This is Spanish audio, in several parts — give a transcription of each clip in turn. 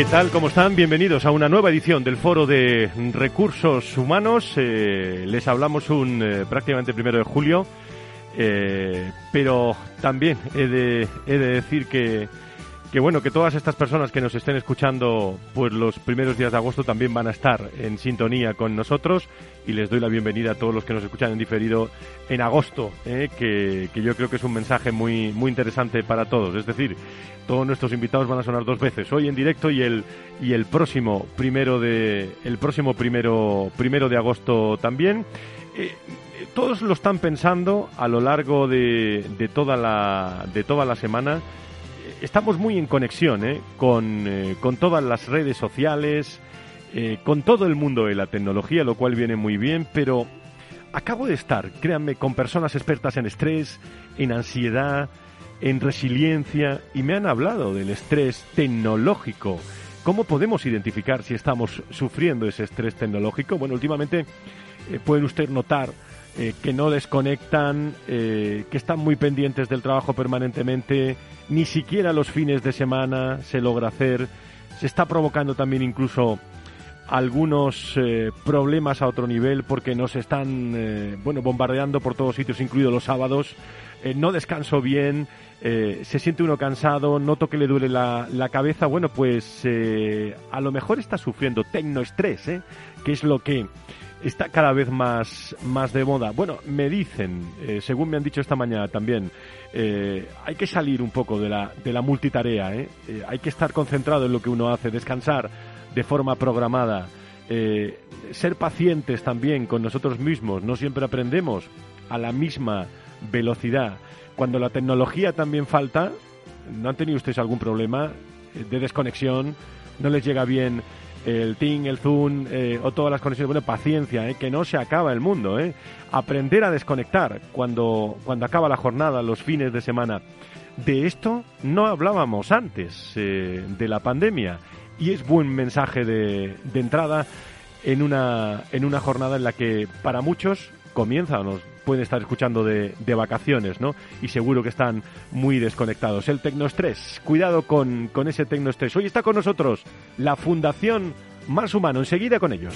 ¿Qué tal? ¿Cómo están? Bienvenidos a una nueva edición del Foro de Recursos Humanos. Eh, les hablamos un eh, prácticamente primero de julio, eh, pero también he de, he de decir que que bueno, que todas estas personas que nos estén escuchando pues los primeros días de agosto también van a estar en sintonía con nosotros y les doy la bienvenida a todos los que nos escuchan en diferido en agosto, ¿eh? que, que, yo creo que es un mensaje muy, muy interesante para todos. Es decir, todos nuestros invitados van a sonar dos veces, hoy en directo y el, y el próximo primero de, el próximo primero, primero de agosto también. Eh, todos lo están pensando a lo largo de, de, toda, la, de toda la semana estamos muy en conexión ¿eh? con, eh, con, todas las redes sociales, eh, con todo el mundo de la tecnología, lo cual viene muy bien, pero acabo de estar, créanme, con personas expertas en estrés, en ansiedad, en resiliencia, y me han hablado del estrés tecnológico. ¿Cómo podemos identificar si estamos sufriendo ese estrés tecnológico? Bueno, últimamente pueden usted notar que no desconectan, que están muy pendientes del trabajo permanentemente, ni siquiera los fines de semana se logra hacer. Se está provocando también incluso algunos eh, problemas a otro nivel porque nos están eh, bueno bombardeando por todos sitios, incluidos los sábados. Eh, no descanso bien, se siente uno cansado, noto que le duele la, cabeza. Bueno, pues a lo mejor está sufriendo tecnoestrés, ¿eh? que es lo que está cada vez más, más de moda. Bueno, me dicen, según me han dicho esta mañana también, eh, hay que salir un poco de la, de la multitarea, ¿eh? ¿eh? hay que estar concentrado en lo que uno hace, descansar de forma programada, ser pacientes también con nosotros mismos, no siempre aprendemos a la misma velocidad. Cuando la tecnología también falta, ¿no han tenido ustedes algún problema de desconexión? ¿No les llega bien el Ting, el Zoom eh, o todas las conexiones. Bueno, paciencia, eh, que no se acaba el mundo. Eh. Aprender a desconectar cuando, cuando acaba la jornada, los fines de semana. De esto no hablábamos antes eh, de la pandemia y es buen mensaje de, de entrada en una, en una jornada en la que para muchos comienza nos pueden estar escuchando de, de, vacaciones, ¿no? Y seguro que están muy desconectados. El tecnoestrés, cuidado con, con ese tecnoestrés. Hoy está con nosotros la Fundación Más Humano. Enseguida con ellos.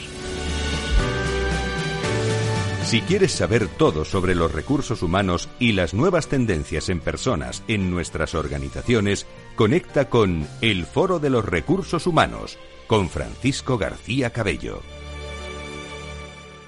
Si quieres saber todo sobre los recursos humanos y las nuevas tendencias en personas en nuestras organizaciones, conecta con El Foro de los Recursos Humanos con Francisco García Cabello.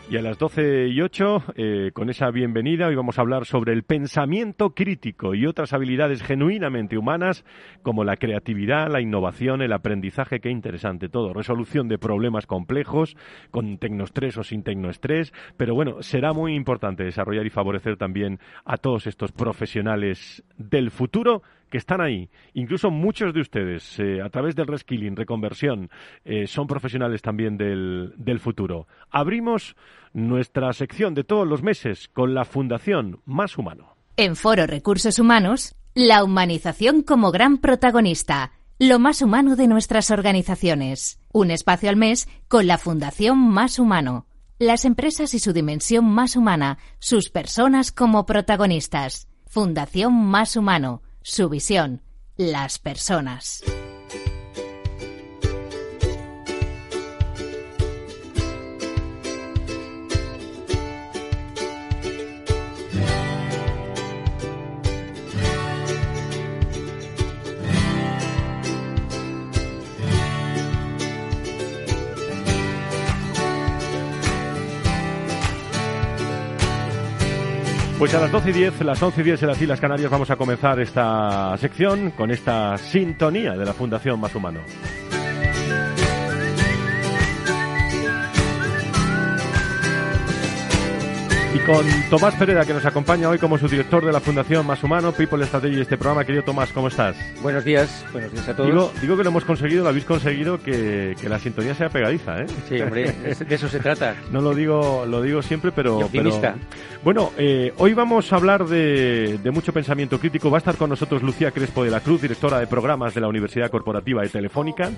Y a las 12 y 8, eh, con esa bienvenida, hoy vamos a hablar sobre el pensamiento crítico y otras habilidades genuinamente humanas, como la creatividad, la innovación, el aprendizaje, qué interesante todo, resolución de problemas complejos, con tecnoestrés o sin tecnoestrés, pero bueno, será muy importante desarrollar y favorecer también a todos estos profesionales del futuro que están ahí. Incluso muchos de ustedes, eh, a través del reskilling, reconversión, eh, son profesionales también del, del futuro. Abrimos nuestra sección de todos los meses con la Fundación Más Humano. En Foro Recursos Humanos, la humanización como gran protagonista. Lo más humano de nuestras organizaciones. Un espacio al mes con la Fundación Más Humano. Las empresas y su dimensión más humana, sus personas como protagonistas. Fundación Más Humano su visión, las personas. Pues a las 12 y 10, las 11 y 10 en las Islas Canarias vamos a comenzar esta sección con esta sintonía de la Fundación Más Humano. Y con Tomás Pereda, que nos acompaña hoy como su director de la Fundación Más Humano, People Strategy, este programa. Querido Tomás, ¿cómo estás? Buenos días, buenos días a todos. Digo, digo que lo hemos conseguido, lo habéis conseguido, que, que la sintonía sea pegadiza, ¿eh? Sí, hombre, de eso se trata. no lo digo, lo digo siempre, pero... Y optimista. pero- bueno, eh, hoy vamos a hablar de, mucho pensamiento crítico. Va a estar con nosotros Lucía Crespo de la Cruz, directora de programas de la Universidad Corporativa de Telefónica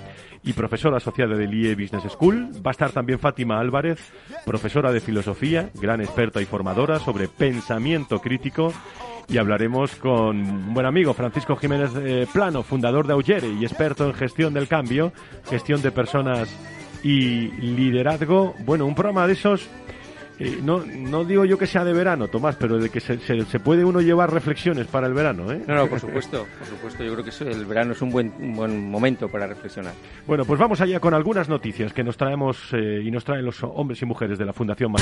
y profesora asociada del IE Business School. Va a estar también Fátima Álvarez, profesora de filosofía, gran experta y formadora sobre pensamiento crítico. Y hablaremos con un buen amigo, Francisco Jiménez eh, Plano, fundador de Augere y experto en gestión del cambio, gestión de personas y liderazgo. Bueno, un programa de esos eh, no, no digo yo que sea de verano, Tomás, pero de que se, se- se puede uno llevar reflexiones para el verano, ¿eh? No, no, por supuesto, por supuesto. Yo creo que eso, el verano es un buen, un buen momento para reflexionar. Bueno, pues vamos allá con algunas noticias que nos traemos eh, y nos traen los hombres y mujeres de la Fundación Más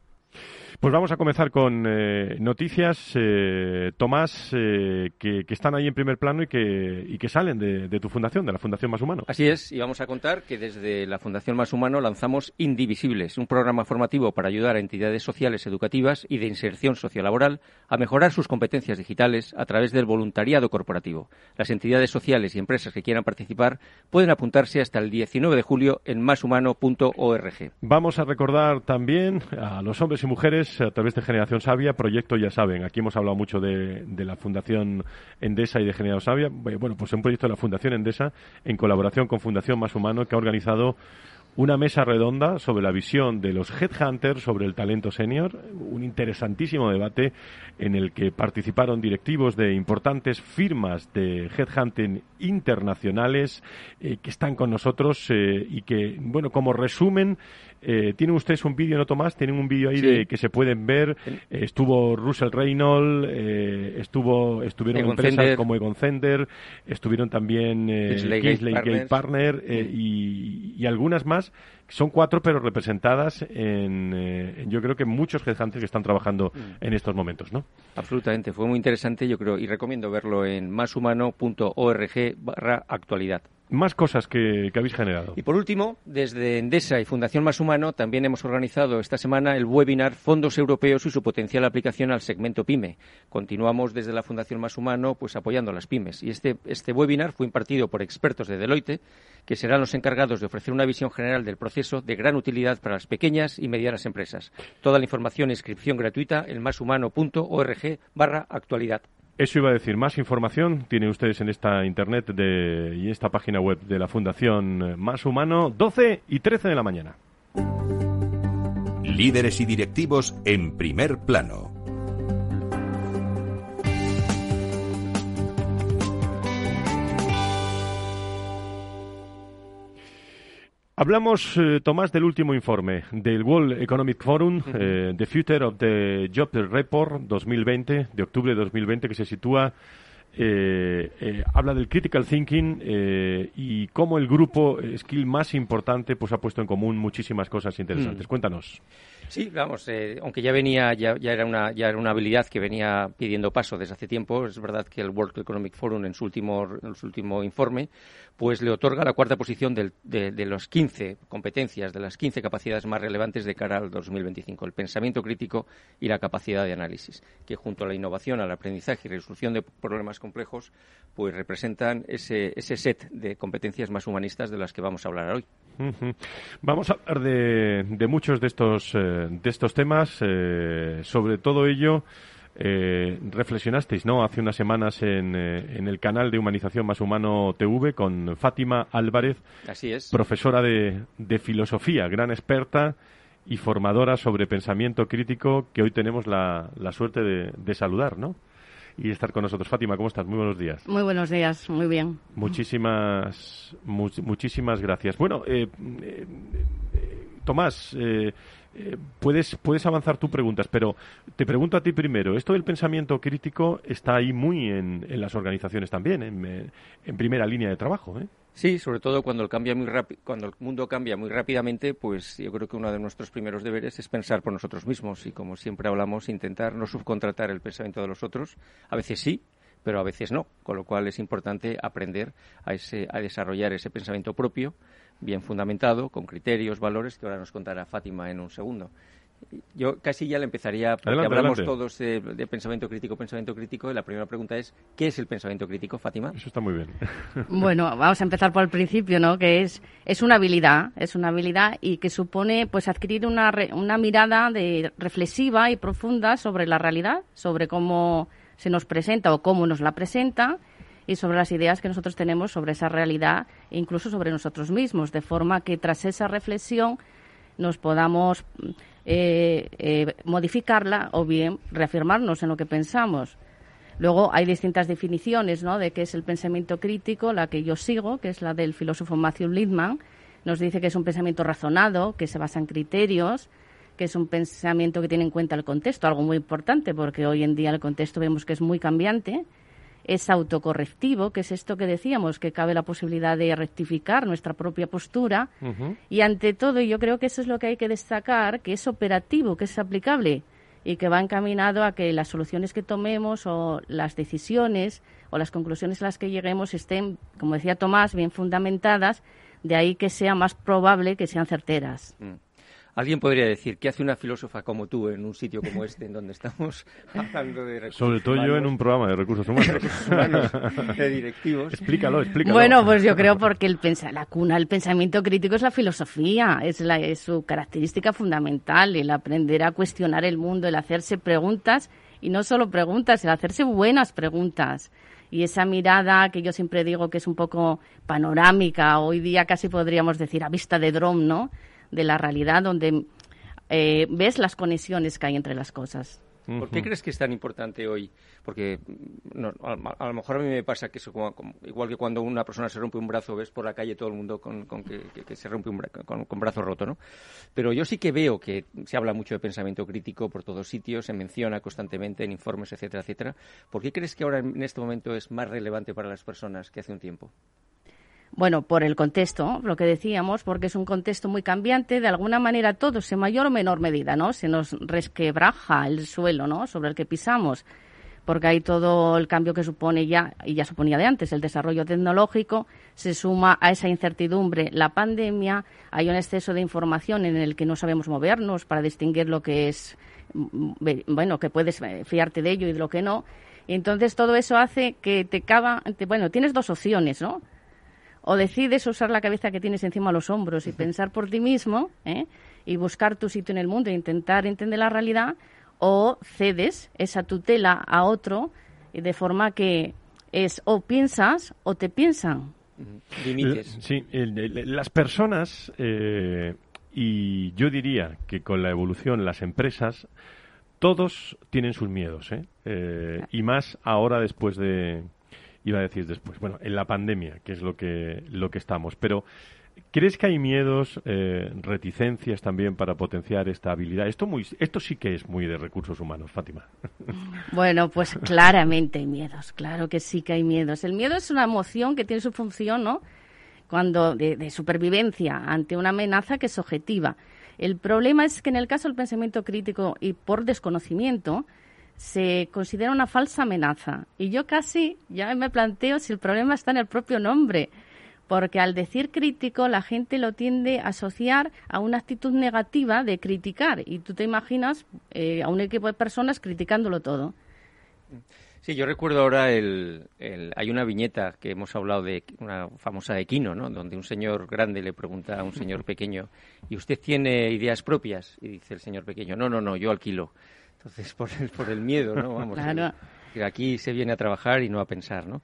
Pues vamos a comenzar con eh, noticias, eh, Tomás, eh, que, que están ahí en primer plano y que, y que salen de, de tu fundación, de la Fundación Más Humano. Así es, y vamos a contar que desde la Fundación Más Humano lanzamos Indivisibles, un programa formativo para ayudar a entidades sociales educativas y de inserción sociolaboral a mejorar sus competencias digitales a través del voluntariado corporativo. Las entidades sociales y empresas que quieran participar pueden apuntarse hasta el 19 de julio en máshumano.org. Vamos a recordar también a los hombres y mujeres a través de Generación Sabia, proyecto ya saben, aquí hemos hablado mucho de, de la Fundación Endesa y de Generación Sabia, bueno, pues un proyecto de la Fundación Endesa en colaboración con Fundación Más Humano que ha organizado una mesa redonda sobre la visión de los headhunters sobre el talento senior, un interesantísimo debate en el que participaron directivos de importantes firmas de headhunting internacionales eh, que están con nosotros eh, y que, bueno, como resumen, eh, tienen ustedes un vídeo, ¿no, Tomás? Tienen un vídeo ahí Sí. de, que se pueden ver. Eh, estuvo Russell Reynolds, eh, estuvo, estuvieron Egon empresas como Egon Zehnder, estuvieron también Kingsley Gate Partner y, y algunas más. Son cuatro, pero representadas en, eh, en, yo creo que muchos headhunters que están trabajando Mm. en estos momentos, ¿no? Absolutamente, fue muy interesante, yo creo, y recomiendo verlo en máshumano.org barra actualidad. Más cosas que, habéis generado. Y por último, desde Endesa y Fundación Más Humano también hemos organizado esta semana el webinar Fondos Europeos y su potencial aplicación al segmento PYME. Continuamos desde la Fundación Más Humano pues apoyando a las pymes. Y este, este webinar fue impartido por expertos de Deloitte, que serán los encargados de ofrecer una visión general del proceso de gran utilidad para las pequeñas y medianas empresas. Toda la información e inscripción gratuita en máshumano.org barra actualidad. Eso iba a decir, más información tienen ustedes en esta internet de, y esta página web de la Fundación Más Humano, 12 y 13 de la mañana. Líderes y directivos en primer plano. Hablamos, eh, Tomás, del último informe del World Economic Forum, eh, The Future of the Job Report 2020, de octubre de 2020, que se sitúa, eh, eh, habla del critical thinking eh, y cómo el grupo skill más importante pues ha puesto en común muchísimas cosas interesantes. Mm. Cuéntanos. Sí, vamos, eh, aunque ya venía, ya, ya, era una, ya era una habilidad que venía pidiendo paso desde hace tiempo, es verdad que el World Economic Forum en su último, en su último informe, pues le otorga la cuarta posición del, de, de las 15 competencias, de las 15 capacidades más relevantes de cara al 2025, el pensamiento crítico y la capacidad de análisis, que junto a la innovación, al aprendizaje y resolución de problemas complejos, pues representan ese, ese set de competencias más humanistas de las que vamos a hablar hoy. Vamos a hablar de, de muchos de estos, eh, de estos temas. Eh, sobre todo ello, eh, reflexionasteis ¿no? hace unas semanas en, eh, en, el canal de Humanización Más Humano TV con Fátima Álvarez, Así es. profesora de, de filosofía, gran experta y formadora sobre pensamiento crítico que hoy tenemos la, la suerte de, de saludar, ¿no? y estar con nosotros. Fátima, ¿cómo estás? Muy buenos días. Muy buenos días, muy bien. Muchísimas, mu muchísimas gracias. Bueno, eh, eh, Tomás, eh, eh, puedes, puedes avanzar tus preguntas, pero te pregunto a ti primero. Esto del pensamiento crítico está ahí muy en, las organizaciones también, en, en, primera línea de trabajo. ¿eh? Sí, sobre todo cuando el, cambia muy cuando el mundo cambia muy rápidamente, pues yo creo que uno de nuestros primeros deberes es pensar por nosotros mismos y, como siempre hablamos, intentar no subcontratar el pensamiento de los otros. A veces sí, pero a veces no, con lo cual es importante aprender a, ese, a desarrollar ese pensamiento propio bien fundamentado, con criterios, valores, que ahora nos contará Fátima en un segundo. Yo casi ya le empezaría, porque hablamos todos de, pensamiento crítico, pensamiento crítico, y la primera pregunta es, ¿qué es el pensamiento crítico, Fátima? Eso está muy bien. bueno, vamos a empezar por el principio, ¿no? Que es, es una habilidad, es una habilidad y que supone, pues, adquirir una, una mirada de, reflexiva y profunda sobre la realidad, sobre cómo se nos presenta o cómo nos la presenta, y sobre las ideas que nosotros tenemos sobre esa realidad e incluso sobre nosotros mismos, de forma que tras esa reflexión nos podamos eh, eh, modificarla o bien reafirmarnos en lo que pensamos. Luego hay distintas definiciones ¿no? de qué es el pensamiento crítico, la que yo sigo, que es la del filósofo Matthew Littman, nos dice que es un pensamiento razonado, que se basa en criterios, que es un pensamiento que tiene en cuenta el contexto, algo muy importante porque hoy en día el contexto vemos que es muy cambiante es autocorrectivo, que es esto que decíamos, que cabe la posibilidad de rectificar nuestra propia postura. Y ante todo, yo creo que eso es lo que hay que destacar, que es operativo, que es aplicable y que va encaminado a que las soluciones que tomemos o las decisiones o las conclusiones a las que lleguemos estén, como decía Tomás, bien fundamentadas, de ahí que sea más probable que sean certeras. Mm. Alguien podría decir, ¿qué hace una filósofa como tú en un sitio como este, en donde estamos hablando de recursos Sobre todo yo en un programa de recursos humanos. de directivos. Explícalo, explícalo. Bueno, pues yo creo porque el la cuna del pensamiento crítico es la filosofía, es, la, es su característica fundamental, el aprender a cuestionar el mundo, el hacerse preguntas, y no solo preguntas, el hacerse buenas preguntas y esa mirada que yo siempre digo que es un poco panorámica, hoy día casi podríamos decir a vista de dron, ¿no? De la realidad donde eh, ves las conexiones que hay entre las cosas. ¿Por qué crees que es tan importante hoy? Porque a, lo mejor a mí me pasa que eso, como, igual que cuando una persona se rompe un brazo, ves por la calle todo el mundo con, que, se rompe un con, con, brazo roto, ¿no? Pero yo sí que veo que se habla mucho de pensamiento crítico por todos sitios, se menciona constantemente en informes, etcétera, etcétera. ¿Por qué crees que ahora en este momento es más relevante para las personas que hace un tiempo? Bueno, por el contexto, lo que decíamos, porque es un contexto muy cambiante, de alguna manera todos, en mayor o menor medida, ¿no? Se nos resquebraja el suelo, ¿no? Sobre el que pisamos, porque hay todo el cambio que supone ya, y ya suponía de antes, el desarrollo tecnológico, se suma a esa incertidumbre la pandemia, hay un exceso de información en el que no sabemos movernos para distinguir lo que es, mm, bueno, que puedes eh, fiarte de ello y de lo que no. entonces todo eso hace que te cava, bueno, tienes dos opciones, ¿no? O decides usar la cabeza que tienes encima de los hombros y pensar por ti mismo ¿eh? y buscar tu sitio en el mundo e intentar entender la realidad, o cedes esa tutela a otro de forma que es o piensas o te piensan. Límites. Sí, las personas, eh, y yo diría que con la evolución, las empresas, todos tienen sus miedos, ¿eh? eh y más ahora después de, iba a decir después, bueno, en la pandemia, que es lo que, lo que estamos. Pero, ¿crees que hay miedos, eh, reticencias también para potenciar esta habilidad? Esto, muy, esto sí que es muy de recursos humanos, Fátima. Bueno, pues claramente hay miedos, claro que sí que hay miedos. El miedo es una emoción que tiene su función, ¿no? Cuando de, de supervivencia ante una amenaza que es objetiva. El problema es que en el caso del pensamiento crítico y por desconocimiento, se considera una falsa amenaza. Y yo casi ya me planteo si el problema está en el propio nombre, porque al decir crítico la gente lo tiende a asociar a una actitud negativa de criticar. Y tú te imaginas eh, a un equipo de personas criticándolo todo. Sí, yo recuerdo ahora el, hay una viñeta que hemos hablado de una famosa de Quino, ¿no? Donde un señor grande le pregunta a un señor pequeño, ¿y usted tiene ideas propias? Y dice el señor pequeño, no, no, no, yo alquilo. Entonces, por el, por el miedo, ¿no? Vamos, que aquí se viene a trabajar y no a pensar, ¿no?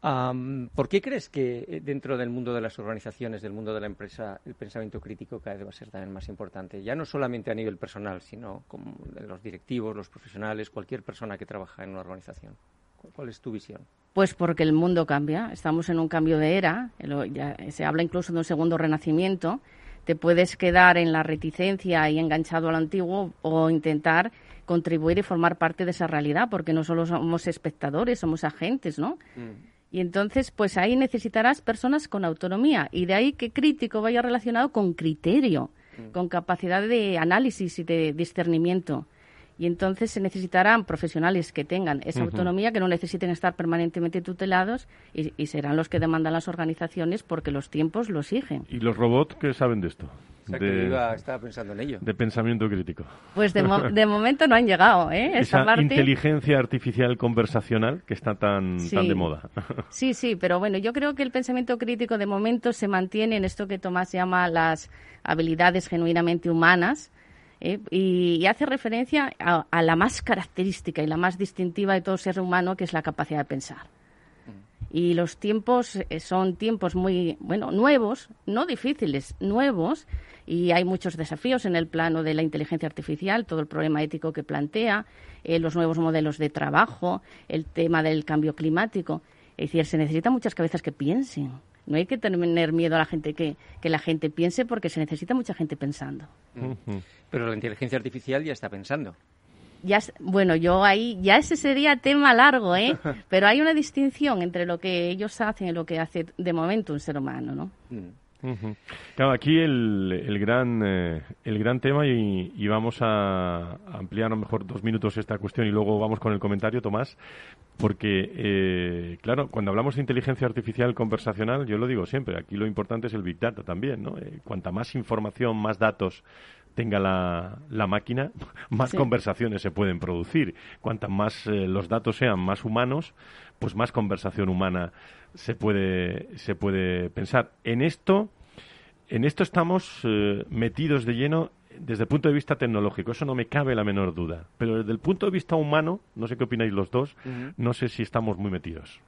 ¿Por qué crees que eh, dentro del mundo de las organizaciones, del mundo de la empresa, el pensamiento crítico cada vez va a ser también más importante? Ya no solamente a nivel personal, sino como los directivos, los profesionales, cualquier persona que trabaja en una organización. ¿Cuál es tu visión? Pues porque el mundo cambia, estamos en un cambio de era, se habla incluso de un segundo renacimiento te puedes quedar en la reticencia y enganchado al antiguo o intentar contribuir y formar parte de esa realidad, porque no solo somos espectadores, somos agentes, ¿no? Mm. Y entonces, pues ahí necesitarás personas con autonomía y de ahí que crítico vaya relacionado con criterio, mm. con capacidad de análisis y de discernimiento. Y entonces se necesitarán profesionales que tengan esa autonomía, que no necesiten estar permanentemente tutelados y, serán los que demandan las organizaciones porque los tiempos lo exigen. ¿Y los robots qué saben de esto? de, estaba pensando en ello. De pensamiento crítico. Pues de, momento no han llegado, ¿eh? Esa, inteligencia artificial conversacional que está tan, tan de moda. sí, sí, pero bueno, yo creo que el pensamiento crítico de momento se mantiene en esto que Tomás llama las habilidades genuinamente humanas, ¿eh? y, hace referencia a, la más característica y la más distintiva de todo ser humano, que es la capacidad de pensar. Y los tiempos eh, son tiempos muy, bueno, nuevos, no difíciles, nuevos, y hay muchos desafíos en el plano de la inteligencia artificial, todo el problema ético que plantea, eh, los nuevos modelos de trabajo, el tema del cambio climático. Es decir, se necesitan muchas cabezas que piensen. No hay que tener miedo a la gente que, que la gente piense porque se necesita mucha gente pensando. Pero la inteligencia artificial ya está pensando. Ya, bueno, yo ahí, ya ese sería tema largo, ¿eh? Pero hay una distinción entre lo que ellos hacen y lo que hace de momento un ser humano, ¿no? Claro, aquí el, el gran eh, el gran tema y, y, vamos a ampliar a lo mejor dos minutos esta cuestión y luego vamos con el comentario, Tomás, porque eh, claro, cuando hablamos de inteligencia artificial conversacional, yo lo digo siempre, aquí lo importante es el big data también, ¿no? Eh, cuanta más información, más datos tenga la, la máquina, más conversaciones se pueden producir. Cuantas más los datos sean más humanos, pues más conversación humana se puede, se puede pensar. En esto, en esto estamos eh, metidos de lleno desde el punto de vista tecnológico, eso no me cabe la menor duda. Pero desde el punto de vista humano, no sé qué opináis los dos, no sé si estamos muy metidos.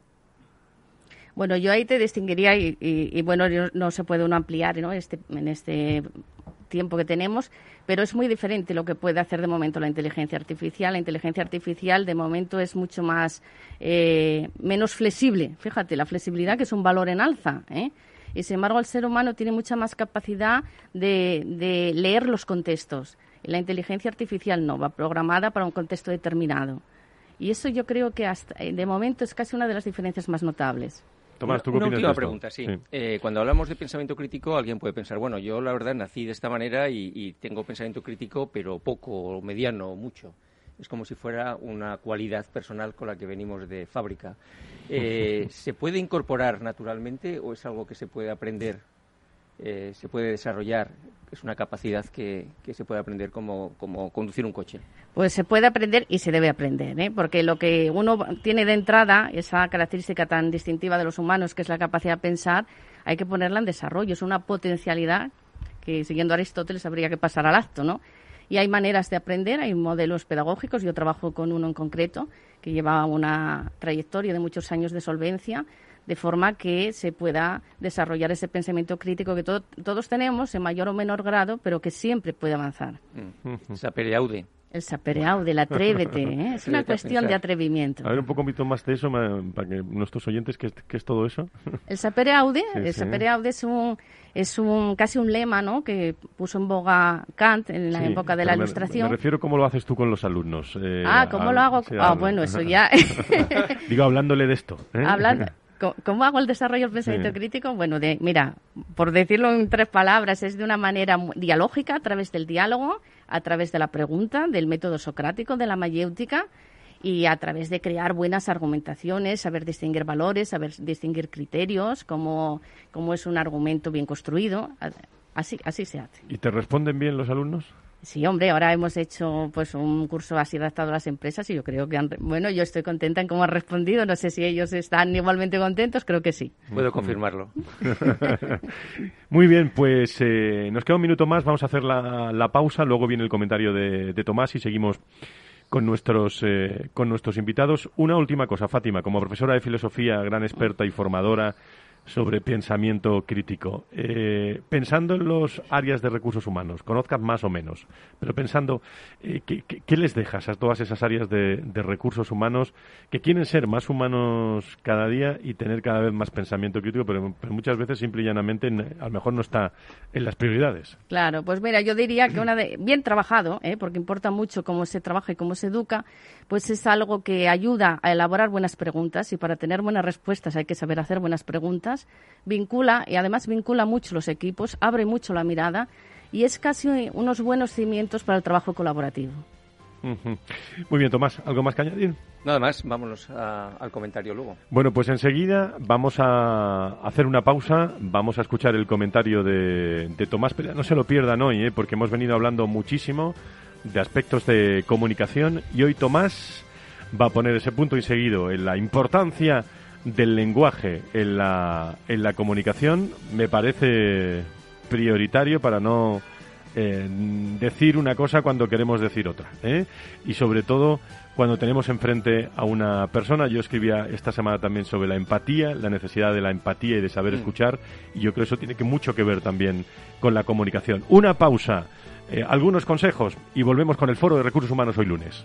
Bueno, yo ahí te distinguiría y, bueno, no se puede uno ampliar ¿no? este, en este tiempo que tenemos, pero es muy diferente lo que puede hacer de momento la inteligencia artificial. La inteligencia artificial de momento es mucho más eh, menos flexible. Fíjate, la flexibilidad que es un valor en alza. ¿eh? Y sin embargo, el ser humano tiene mucha más capacidad de, de leer los contextos. la inteligencia artificial no, va programada para un contexto determinado. Y eso yo creo que hasta, eh, de momento es casi una de las diferencias más notables. Tomás, ¿tú qué una última pregunta, sí. Eh, cuando hablamos de pensamiento crítico, alguien puede pensar, bueno, yo la verdad nací de esta manera y, tengo pensamiento crítico, pero poco, mediano, o mucho. Es como si fuera una cualidad personal con la que venimos de fábrica. Eh, ¿Se puede incorporar naturalmente o es algo que se puede aprender eh, se puede desarrollar? Es una capacidad que, que se puede aprender como, como, conducir un coche. Pues se puede aprender y se debe aprender, ¿eh? porque lo que uno tiene de entrada, esa característica tan distintiva de los humanos, que es la capacidad de pensar, hay que ponerla en desarrollo. Es una potencialidad que, siguiendo Aristóteles, habría que pasar al acto, ¿no? Y hay maneras de aprender, hay modelos pedagógicos. Yo trabajo con uno en concreto que lleva una trayectoria de muchos años de solvencia de forma que se pueda desarrollar ese pensamiento crítico que todos tenemos en mayor o menor grado, pero que siempre puede avanzar. Mm. Sapere aude. El sapere aude, el atrévete, ¿eh? es una cuestión de atrevimiento. A ver, un poco más de eso para que nuestros oyentes, ¿qué, es todo eso? El sapere aude, el sapere aude es un, es un casi un lema ¿no? que puso en boga Kant en la época de la Ilustración. Me refiero cómo lo haces tú con los alumnos. Eh, ah, ¿cómo lo hago? ah, bueno, eso ya... Digo, hablándole de esto. ¿eh? Hablando... ¿Cómo hago el desarrollo del pensamiento crítico? Bueno, de, mira, por decirlo en tres palabras, es de una manera dialógica, a través del diálogo, a través de la pregunta, del método socrático, de la mayéutica, y a través de crear buenas argumentaciones, saber distinguir valores, saber distinguir criterios, cómo, cómo es un argumento bien construido. Así, así se hace. ¿Y te responden bien los alumnos? Sí, hombre, ahora hemos hecho pues un curso así adaptado a las empresas y yo creo que han, bueno, yo estoy contenta en cómo han respondido, no sé si ellos están igualmente contentos, creo que sí. Puedo confirmarlo. Muy bien, pues eh, nos queda un minuto más, vamos a hacer la, pausa, luego viene el comentario de, Tomás y seguimos con nuestros eh, con nuestros invitados. Una última cosa, Fátima, como profesora de filosofía, gran experta y formadora, sobre pensamiento crítico. Eh, pensando en los áreas de recursos humanos, conozcas más o menos, pero pensando, eh, ¿qué, les dejas a todas esas áreas de, recursos humanos que quieren ser más humanos cada día y tener cada vez más pensamiento crítico, pero, muchas veces simple y llanamente a lo mejor no está en las prioridades? Claro, pues mira, yo diría que una de, bien trabajado, ¿eh? porque importa mucho cómo se trabaja y cómo se educa, pues es algo que ayuda a elaborar buenas preguntas y para tener buenas respuestas hay que saber hacer buenas preguntas, vincula y además vincula mucho los equipos, abre mucho la mirada y es casi unos buenos cimientos para el trabajo colaborativo. Muy bien, Tomás, ¿algo más que añadir? Nada más, vámonos al comentario luego. Bueno, pues enseguida vamos a hacer una pausa, vamos a escuchar el comentario de, Tomás, pero no se lo pierdan hoy, ¿eh? porque hemos venido hablando muchísimo de aspectos de comunicación y hoy Tomás va a poner ese punto y seguido en la importancia del lenguaje en la, en la comunicación. Me parece prioritario para no eh, decir una cosa cuando queremos decir otra. ¿eh? Y sobre todo cuando tenemos enfrente a una persona. Yo escribía esta semana también sobre la empatía, la necesidad de la empatía y de saber mm. escuchar. Y yo creo que eso tiene que mucho que ver también con la comunicación. Una pausa eh, algunos consejos y volvemos con el Foro de Recursos Humanos hoy lunes.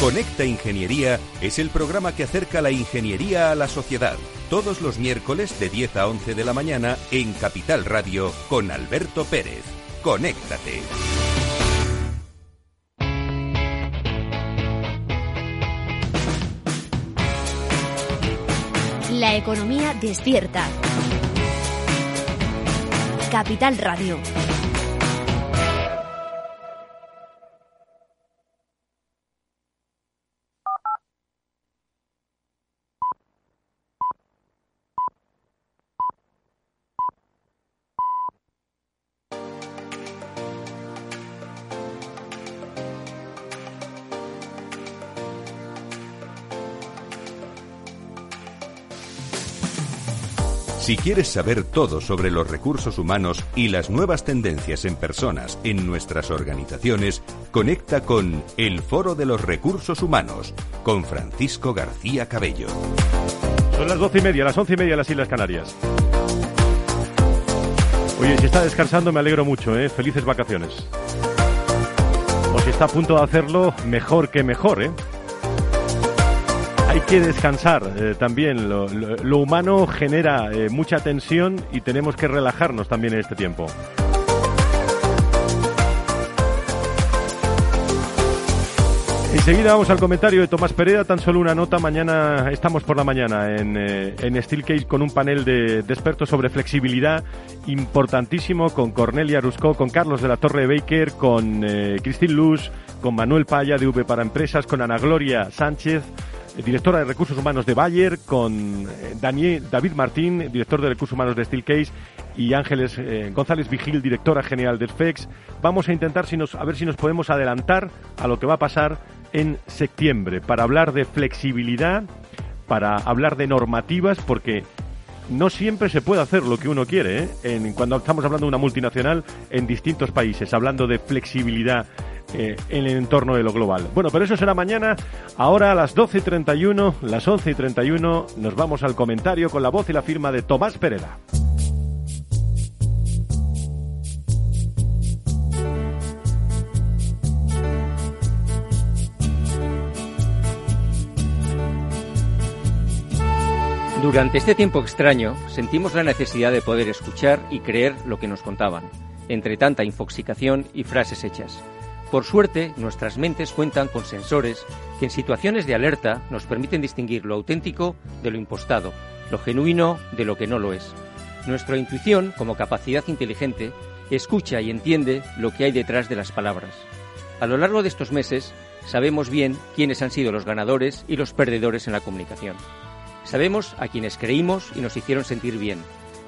Conecta Ingeniería es el programa que acerca la ingeniería a la sociedad. Todos los miércoles de 10 a 11 de la mañana en Capital Radio con Alberto Pérez. Conéctate. La economía despierta. Capital Radio. Si quieres saber todo sobre los recursos humanos y las nuevas tendencias en personas en nuestras organizaciones, conecta con El Foro de los Recursos Humanos con Francisco García Cabello. Son las doce y media, las once y media en las Islas Canarias. Oye, si está descansando me alegro mucho, ¿eh? Felices vacaciones. O si está a punto de hacerlo, mejor que mejor, ¿eh? Hay que descansar eh, también. Lo, humano genera eh, mucha tensión y tenemos que relajarnos también en este tiempo. Enseguida vamos al comentario de Tomás Pereda, tan solo una nota. Mañana estamos por la mañana en, eh, en Steelcase con un panel de, expertos sobre flexibilidad importantísimo con Cornelia Ruscó, con Carlos de la Torre Baker, con eh, Cristín Luz, con Manuel Paya de V para Empresas, con Ana Gloria Sánchez directora de Recursos Humanos de Bayer, con eh, Daniel, David Martín, director de Recursos Humanos de Steelcase, y Ángeles eh, González Vigil, directora general de FEX. Vamos a intentar si nos, a ver si nos podemos adelantar a lo que va a pasar en septiembre para hablar de flexibilidad, para hablar de normativas, porque no siempre se puede hacer lo que uno quiere, ¿eh? en, cuando estamos hablando de una multinacional en distintos países, hablando de flexibilidad eh, en el entorno de lo global. Bueno, pero eso será mañana. Ahora a las 12.31, las 11.31, nos vamos al comentario con la voz y la firma de Tomás Pereda. Durante este tiempo extraño sentimos la necesidad de poder escuchar y creer lo que nos contaban, entre tanta infoxicación y frases hechas. Por suerte, nuestras mentes cuentan con sensores que en situaciones de alerta nos permiten distinguir lo auténtico de lo impostado, lo genuino de lo que no lo es. Nuestra intuición, como capacidad inteligente, escucha y entiende lo que hay detrás de las palabras. A lo largo de estos meses, sabemos bien quiénes han sido los ganadores y los perdedores en la comunicación. Sabemos a quienes creímos y nos hicieron sentir bien,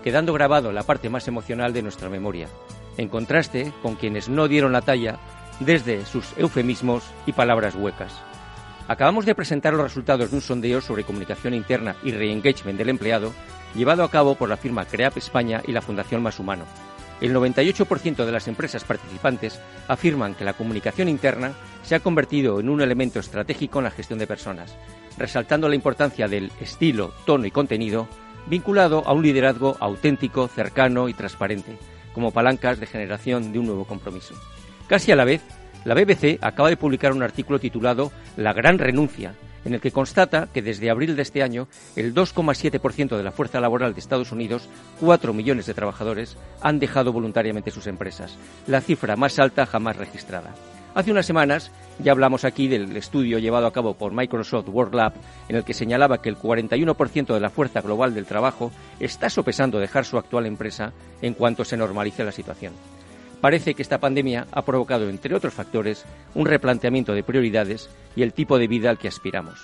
quedando grabado la parte más emocional de nuestra memoria, en contraste con quienes no dieron la talla desde sus eufemismos y palabras huecas. Acabamos de presentar los resultados de un sondeo sobre comunicación interna y re-engagement del empleado llevado a cabo por la firma CREAP España y la Fundación Más Humano. El 98% de las empresas participantes afirman que la comunicación interna se ha convertido en un elemento estratégico en la gestión de personas, resaltando la importancia del estilo, tono y contenido vinculado a un liderazgo auténtico, cercano y transparente, como palancas de generación de un nuevo compromiso. Casi a la vez, la BBC acaba de publicar un artículo titulado La gran renuncia, en el que constata que desde abril de este año el 2,7% de la fuerza laboral de Estados Unidos, 4 millones de trabajadores, han dejado voluntariamente sus empresas, la cifra más alta jamás registrada. Hace unas semanas ya hablamos aquí del estudio llevado a cabo por Microsoft World Lab, en el que señalaba que el 41% de la fuerza global del trabajo está sopesando dejar su actual empresa en cuanto se normalice la situación. Parece que esta pandemia ha provocado, entre otros factores, un replanteamiento de prioridades y el tipo de vida al que aspiramos.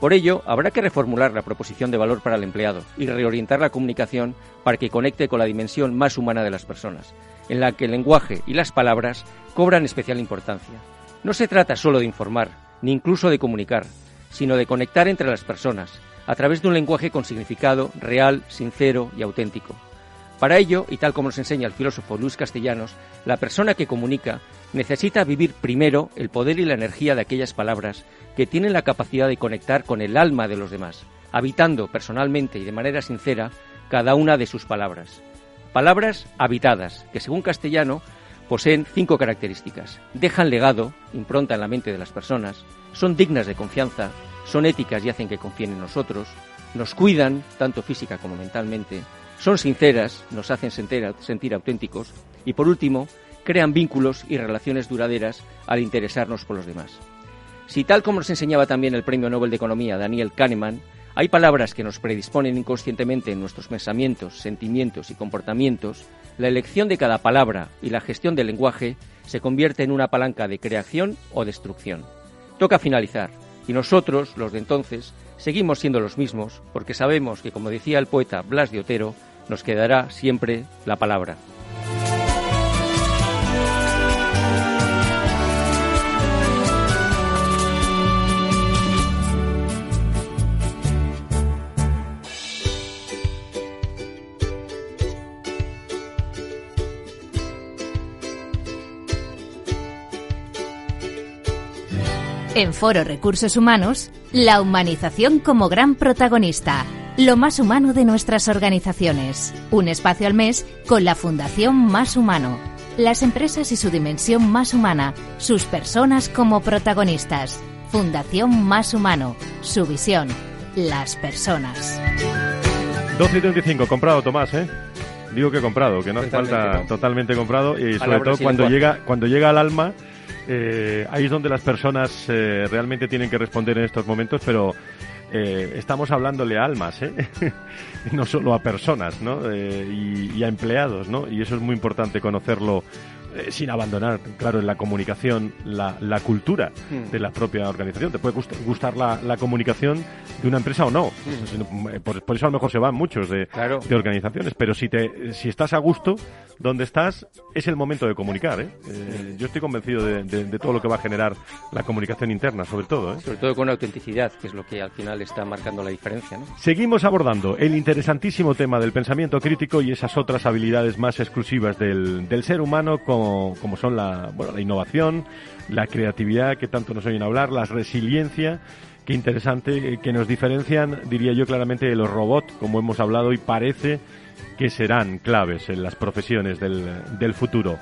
Por ello, habrá que reformular la proposición de valor para el empleado y reorientar la comunicación para que conecte con la dimensión más humana de las personas, en la que el lenguaje y las palabras cobran especial importancia. No se trata solo de informar, ni incluso de comunicar, sino de conectar entre las personas, a través de un lenguaje con significado real, sincero y auténtico. Para ello, y tal como nos enseña el filósofo Luis Castellanos, la persona que comunica necesita vivir primero el poder y la energía de aquellas palabras que tienen la capacidad de conectar con el alma de los demás, habitando personalmente y de manera sincera cada una de sus palabras. Palabras habitadas, que según Castellano poseen cinco características. Dejan legado, impronta en la mente de las personas, son dignas de confianza, son éticas y hacen que confíen en nosotros, nos cuidan, tanto física como mentalmente, son sinceras, nos hacen sentir, auténticos y, por último, crean vínculos y relaciones duraderas al interesarnos por los demás. Si tal como nos enseñaba también el Premio Nobel de Economía Daniel Kahneman, hay palabras que nos predisponen inconscientemente en nuestros pensamientos, sentimientos y comportamientos, la elección de cada palabra y la gestión del lenguaje se convierte en una palanca de creación o destrucción. Toca finalizar, y nosotros, los de entonces, seguimos siendo los mismos, porque sabemos que, como decía el poeta Blas de Otero, nos quedará siempre la palabra. En Foro Recursos Humanos, la humanización como gran protagonista lo más humano de nuestras organizaciones. Un espacio al mes con la Fundación Más Humano. Las empresas y su dimensión más humana, sus personas como protagonistas. Fundación Más Humano, su visión, las personas. 12 y 35, comprado Tomás, ¿eh? Digo que comprado, que no hace falta totalmente comprado y sobre todo cuando llega, cuando llega al alma eh, ahí es donde las personas eh, realmente tienen que responder en estos momentos, pero eh, estamos hablándole a almas, ¿eh? no solo a personas, ¿no? Y, y, a empleados, ¿no? Y eso es muy importante conocerlo eh, sin abandonar, claro, en la comunicación la, la cultura hmm. de la propia organización. Te puede gustar la, la comunicación de una empresa o no. Hmm. Por, eso a lo mejor se van muchos de, de, organizaciones. Pero si, te, si estás a gusto donde estás, es el momento de comunicar. ¿eh? Eh, yo estoy convencido de, de, todo lo que va a generar la comunicación interna, sobre todo. Sobre todo con autenticidad, que es lo que al final está marcando la diferencia. ¿no? Seguimos abordando el interesantísimo tema del pensamiento crítico y esas otras habilidades más exclusivas del, del ser humano con como, son la, bueno, la innovación, la creatividad que tanto nos oyen hablar, la resiliencia, qué interesante, eh, que nos diferencian, diría yo claramente, de los robots, como hemos hablado, y parece que serán claves en las profesiones del, del futuro.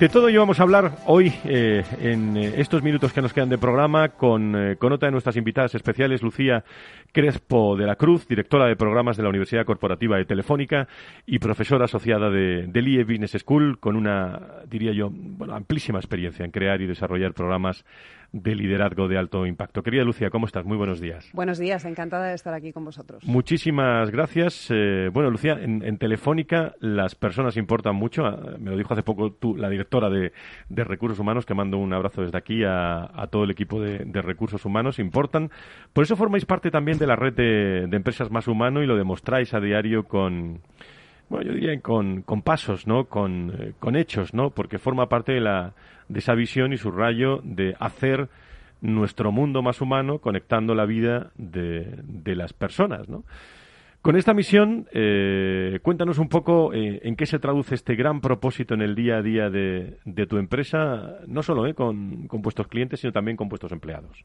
De todo ello vamos a hablar hoy eh, en eh, estos minutos que nos quedan de programa con, eh, con otra de nuestras invitadas especiales, Lucía Crespo de la Cruz, directora de programas de la Universidad Corporativa de Telefónica y profesora asociada de, del IE Business School, con una, diría yo, bueno, amplísima experiencia en crear y desarrollar programas de liderazgo de alto impacto. Querida Lucía, ¿cómo estás? Muy buenos días. Buenos días, encantada de estar aquí con vosotros. Muchísimas gracias. Eh, bueno, Lucía, en, Telefónica las personas importan mucho. Ah, me lo dijo hace poco tú, la directora de, Recursos Humanos, que mando un abrazo desde aquí a, todo el equipo de, Recursos Humanos. Importan. Por eso formáis parte también de la red de, empresas más humano y lo demostráis a diario con bueno, yo diría con, con pasos, ¿no? Con, eh, con hechos, ¿no? Porque forma parte de la, de esa visión y su rayo de hacer nuestro mundo más humano conectando la vida de, de las personas, ¿no? Con esta misión, eh, cuéntanos un poco eh, en qué se traduce este gran propósito en el día a día de, de tu empresa, no solo eh, con, con vuestros clientes, sino también con vuestros empleados.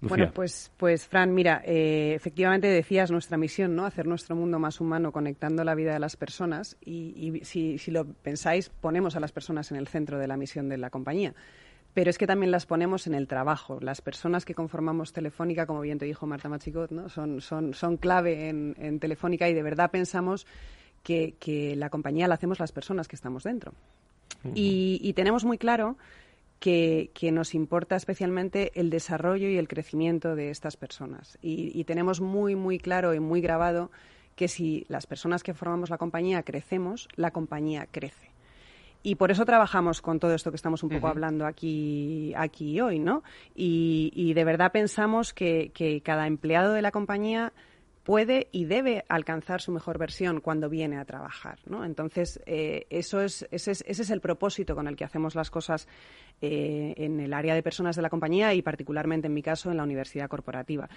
Bueno, pues, pues Fran, mira, eh, efectivamente decías nuestra misión, ¿no? Hacer nuestro mundo más humano conectando la vida de las personas y, si, si, lo pensáis, ponemos a las personas en el centro de la misión de la compañía. Pero es que también las ponemos en el trabajo. Las personas que conformamos Telefónica, como bien te dijo Marta Machicot, ¿no? son, son, son clave en, en Telefónica y de verdad pensamos que, que, la compañía la hacemos las personas que estamos dentro. y, y tenemos muy claro que, nos importa especialmente el desarrollo y el crecimiento de estas personas. Y, tenemos muy, muy claro y muy grabado que si las personas que formamos la compañía crecemos, la compañía crece. Y por eso trabajamos con todo esto que estamos un poco hablando aquí, aquí hoy, ¿no? Y, de verdad pensamos que, que cada empleado de la compañía puede y debe alcanzar su mejor versión cuando viene a trabajar. ¿no? Entonces, eh, eso es, ese, es, ese, es, el propósito con el que hacemos las cosas eh, en el área de personas de la compañía y particularmente, en mi caso, en la universidad corporativa.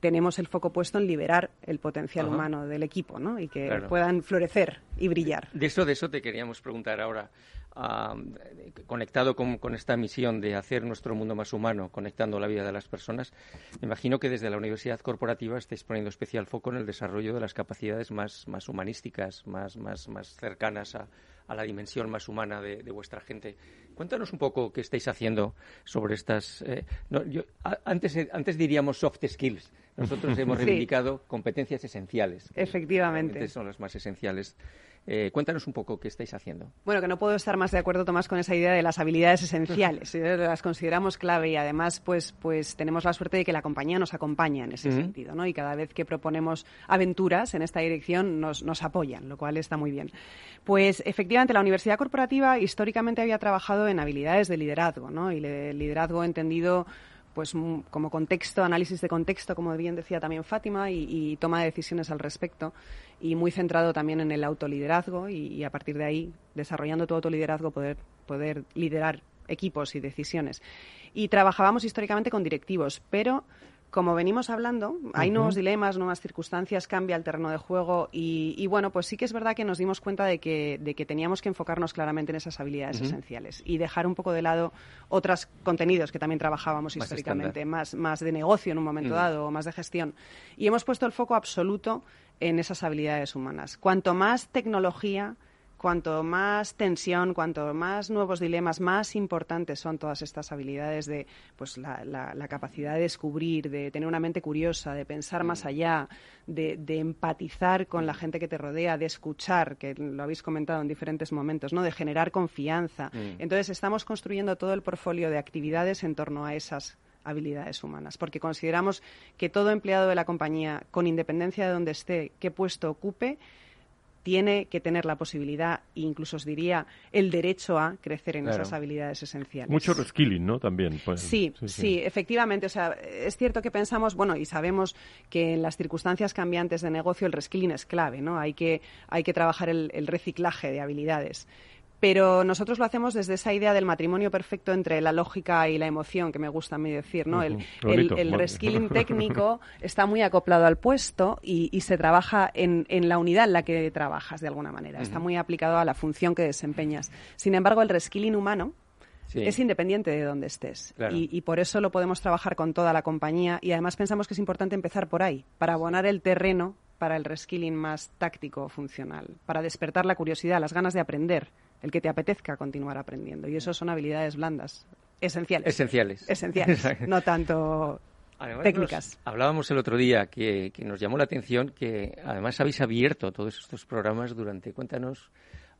Tenemos el foco puesto en liberar el potencial humano del equipo ¿no? y que puedan florecer y brillar. De eso, de eso te queríamos preguntar ahora conectado con, esta misión de hacer nuestro mundo más humano, conectando la vida de las personas, me imagino que desde la Universidad Corporativa estáis poniendo especial foco en el desarrollo de las capacidades más, más humanísticas, más, más, más cercanas a, a la dimensión más humana de, vuestra gente. Cuéntanos un poco qué estáis haciendo sobre estas. Eh, antes, antes diríamos soft skills. Nosotros hemos reivindicado competencias esenciales. Efectivamente. Son las más esenciales eh, cuéntanos un poco qué estáis haciendo. Bueno, que no puedo estar más de acuerdo, Tomás, con esa idea de las habilidades esenciales. ¿eh? las consideramos clave y además, pues, pues tenemos la suerte de que la compañía nos acompaña en ese sentido, ¿no? Y cada vez que proponemos aventuras en esta dirección nos, nos apoyan, lo cual está muy bien. Pues efectivamente, la Universidad Corporativa históricamente había trabajado en habilidades de liderazgo, ¿no? Y liderazgo entendido pues como contexto, análisis de contexto, como bien decía también Fátima, y, toma de decisiones al respecto, y muy centrado también en el autoliderazgo y, a partir de ahí, desarrollando tu autoliderazgo, poder, poder liderar equipos y decisiones. Y trabajábamos históricamente con directivos, pero como venimos hablando, hay nuevos dilemas, nuevas circunstancias, cambia el terreno de juego y, bueno, pues sí que es verdad que nos dimos cuenta de que, de que teníamos que enfocarnos claramente en esas habilidades esenciales y dejar un poco de lado otros contenidos que también trabajábamos históricamente, más, más de negocio en un momento dado o más de gestión. Y hemos puesto el foco absoluto en esas habilidades humanas. Cuanto más tecnología, cuanto más tensión, cuanto más nuevos dilemas, más importantes son todas estas habilidades de pues la, la, capacidad de descubrir, de tener una mente curiosa, de pensar más mm. allá, de, empatizar con la gente que te rodea, de escuchar, que lo habéis comentado en diferentes momentos, ¿no? de generar confianza. Mm. Entonces estamos construyendo todo el portfolio de actividades en torno a esas habilidades humanas, porque consideramos que todo empleado de la compañía, con independencia de donde esté, qué puesto ocupe, tiene que tener la posibilidad, e incluso os diría, el derecho a crecer en esas habilidades esenciales. Mucho reskilling, ¿no? También. Pues, sí, sí, efectivamente. O sea, es cierto que pensamos, bueno, y sabemos que en las circunstancias cambiantes de negocio el reskilling es clave, ¿no? Hay que, hay que trabajar el reciclaje de habilidades pero nosotros lo hacemos desde esa idea del matrimonio perfecto entre la lógica y la emoción, que me gusta a mí decir, ¿no? El, reskilling técnico está muy acoplado al puesto y, se trabaja en, la unidad en la que trabajas, de alguna manera. Está muy aplicado a la función que desempeñas. Sin embargo, el reskilling humano es independiente de donde estés. Y, y, por eso lo podemos trabajar con toda la compañía y además pensamos que es importante empezar por ahí, para abonar el terreno para el reskilling más táctico funcional, para despertar la curiosidad, las ganas de aprender el que te apetezca continuar aprendiendo. Y eso son habilidades blandas, esenciales. Esenciales. Esenciales, no tanto técnicas. hablábamos el otro día que, nos llamó la atención que además habéis abierto todos estos programas durante, cuéntanos,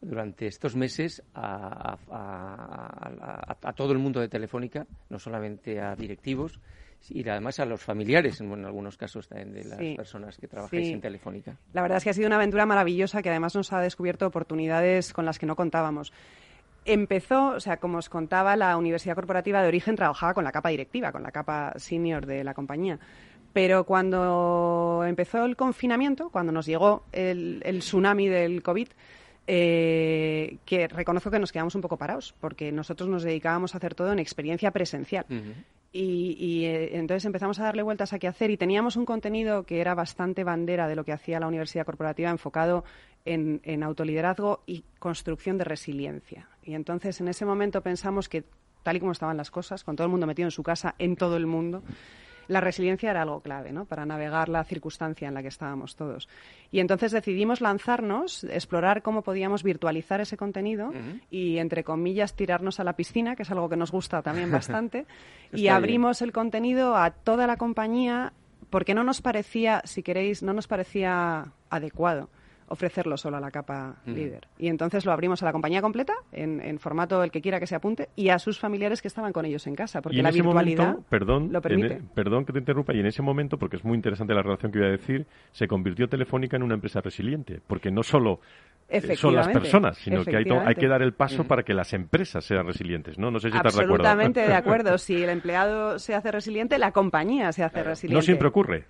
durante estos meses a, a, todo el mundo de Telefónica, no solamente a directivos, y además a los familiares, en, algunos casos también de las personas que trabajáis en Telefónica. La verdad es que ha sido una aventura maravillosa que además nos ha descubierto oportunidades con las que no contábamos. Empezó, o sea, como os contaba, la Universidad Corporativa de Origen trabajaba con la capa directiva, con la capa senior de la compañía. Pero cuando empezó el confinamiento, cuando nos llegó el, tsunami del COVID, eh, que reconozco que nos quedamos un poco parados, porque nosotros nos dedicábamos a hacer todo en experiencia presencial. Y, eh, entonces empezamos a darle vueltas a qué hacer y teníamos un contenido que era bastante bandera de lo que hacía la Universidad Corporativa enfocado en, en autoliderazgo y construcción de resiliencia. Y entonces en ese momento pensamos que tal y como estaban las cosas, con todo el mundo metido en su casa, en todo el mundo, la resiliencia era algo clave, ¿no? Para navegar la circunstancia en la que estábamos todos. Y entonces decidimos lanzarnos, explorar cómo podíamos virtualizar ese contenido y, entre comillas, tirarnos a la piscina, que es algo que nos gusta también bastante. y abrimos el contenido a toda la compañía porque no nos parecía, si queréis, no nos parecía adecuado ofrecerlo solo a la capa mm. líder. Y entonces lo abrimos a la compañía completa, en, formato el que quiera que se apunte, y a sus familiares que estaban con ellos en casa, porque la virtualidad perdón, lo permite. E, perdón que te interrumpa, y en ese momento, porque es muy interesante la relación que voy a decir, se convirtió Telefónica en una empresa resiliente, porque no solo son las personas, sino que hay, hay, que dar el paso para que las empresas sean resilientes, ¿no? No sé si estás de acuerdo. Absolutamente de acuerdo. Si el empleado se hace resiliente, la compañía se hace resiliente. No siempre ocurre.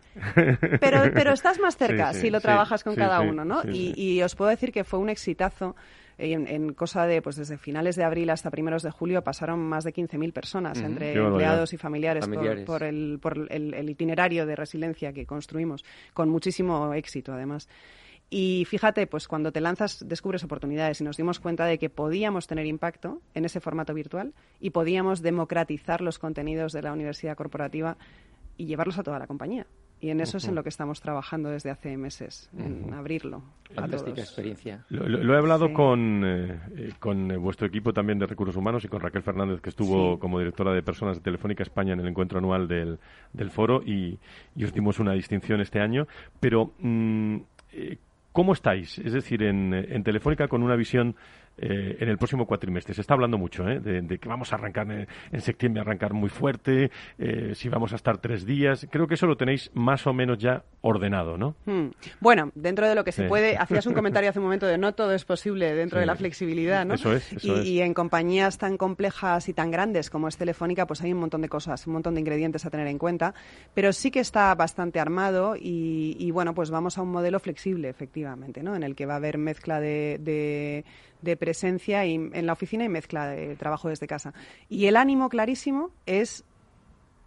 Pero, pero estás más cerca si lo trabajas con cada uno, ¿no? Y, y, os puedo decir que fue un exitazo. En, cosa de, pues desde finales de abril hasta primeros de julio pasaron más de 15.000 personas entre empleados y familiares, Por, el, por el itinerario de resiliencia que construimos, con muchísimo éxito además. Y fíjate, pues cuando te lanzas descubres oportunidades y nos dimos cuenta de que podíamos tener impacto en ese formato virtual y podíamos democratizar los contenidos de la universidad corporativa y llevarlos a toda la compañía. Y en eso es en lo que estamos trabajando desde hace meses, en abrirlo. Fantástica experiencia. Lo, he hablado con, eh, eh, con vuestro equipo también de recursos humanos y con Raquel Fernández, que estuvo como directora de personas de Telefónica España en el encuentro anual del, del foro y, os dimos una distinción este año. Pero, mm, eh, ¿Cómo estáis? Es decir, en, en Telefónica con una visión eh, en el próximo cuatrimestre. Se está hablando mucho ¿eh? de, que vamos a arrancar en, septiembre, arrancar muy fuerte, eh, si vamos a estar tres días. Creo que eso lo tenéis más o menos ya ordenado, ¿no? Hmm. Bueno, dentro de lo que se puede, hacías un comentario hace un momento de no todo es posible dentro de la flexibilidad, ¿no? Eso es. y, en compañías tan complejas y tan grandes como es Telefónica, pues hay un montón de cosas, un montón de ingredientes a tener en cuenta, pero sí que está bastante armado y, bueno, pues vamos a un modelo flexible, efectivamente, ¿no? En el que va a haber mezcla de de presencia y, en la oficina y mezcla de trabajo desde casa. Y el ánimo clarísimo es